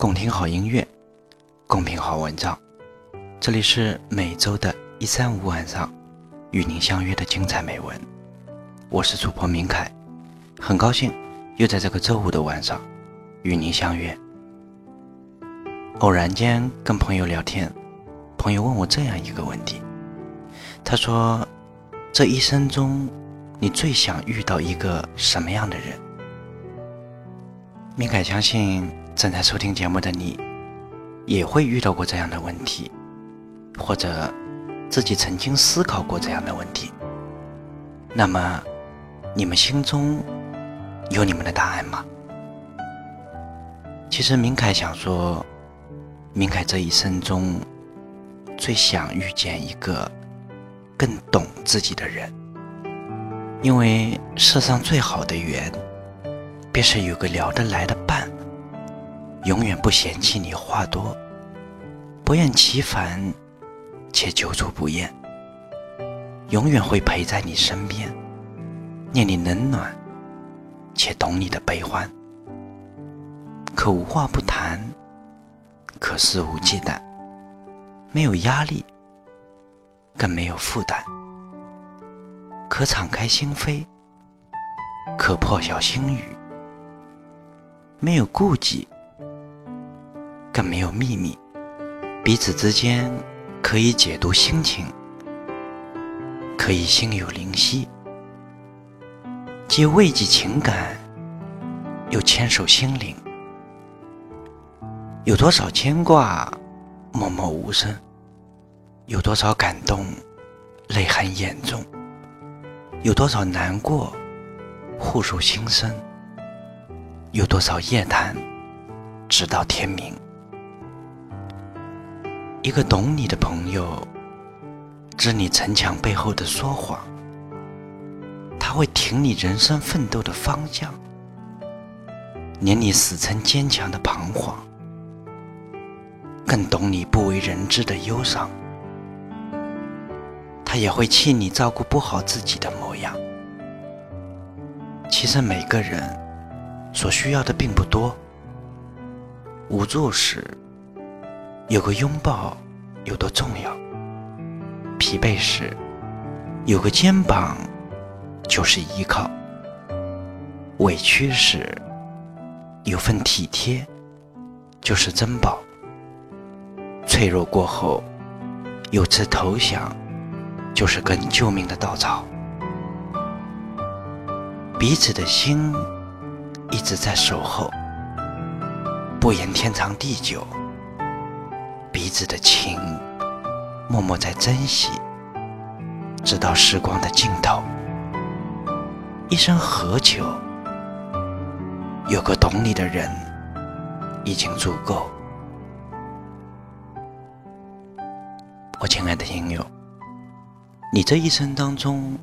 共听好音乐，共品好文章。这里是每周的一三五晚上与您相约的精彩美文。我是主播明凯，很高兴又在这个周五的晚上与您相约。偶然间跟朋友聊天，朋友问我这样一个问题，他说：“这一生中，你最想遇到一个什么样的人？”明凯相信。正在收听节目的你，也会遇到过这样的问题，或者自己曾经思考过这样的问题。那么，你们心中有你们的答案吗？其实，明凯想说，明凯这一生中最想遇见一个更懂自己的人，因为世上最好的缘，便是有个聊得来的伴。永远不嫌弃你话多，不厌其烦，且久处不厌。永远会陪在你身边，念你冷暖，且懂你的悲欢。可无话不谈，可肆无忌惮，没有压力，更没有负担。可敞开心扉，可破晓心语，没有顾忌。更没有秘密，彼此之间可以解读心情，可以心有灵犀，既慰藉情感，又牵手心灵。有多少牵挂，默默无声；有多少感动，泪含眼中；有多少难过，互诉心声；有多少夜谈，直到天明。一个懂你的朋友，知你城墙背后的说谎，他会挺你人生奋斗的方向，连你死撑坚强的彷徨，更懂你不为人知的忧伤。他也会气你照顾不好自己的模样。其实每个人所需要的并不多，无助时。有个拥抱有多重要？疲惫时有个肩膀就是依靠；委屈时有份体贴就是珍宝；脆弱过后有次投降就是根救命的稻草。彼此的心一直在守候，不言天长地久。彼此的情，默默在珍惜，直到时光的尽头。一生何求？有个懂你的人，已经足够。我亲爱的听友，你这一生当中，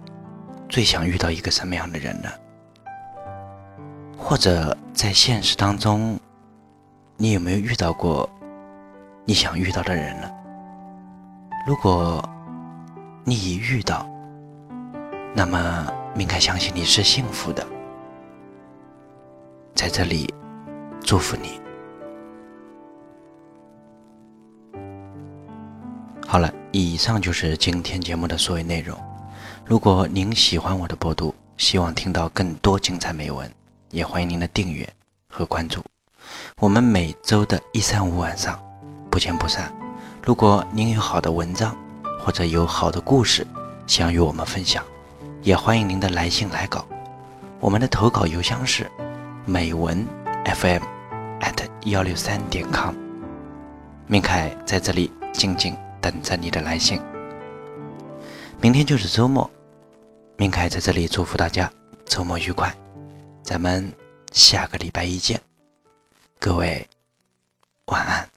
最想遇到一个什么样的人呢？或者在现实当中，你有没有遇到过？你想遇到的人了。如果你已遇到，那么应该相信你是幸福的。在这里，祝福你。好了，以上就是今天节目的所有内容。如果您喜欢我的播读，希望听到更多精彩美文，也欢迎您的订阅和关注。我们每周的一三五晚上。不见不散。如果您有好的文章，或者有好的故事想与我们分享，也欢迎您的来信来稿。我们的投稿邮箱是美文 FM at 幺六三点 com。明凯在这里静静等着你的来信。明天就是周末，明凯在这里祝福大家周末愉快。咱们下个礼拜一见，各位晚安。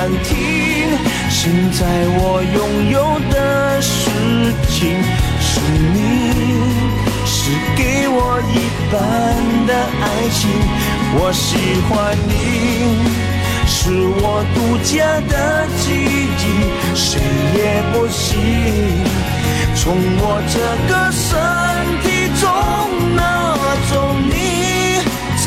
暂停，现在我拥有的事情是你，是给我一半的爱情。我喜欢你，是我独家的记忆，谁也不行从我这个身体中拿。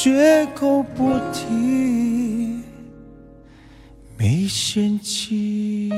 绝口不提，没嫌弃。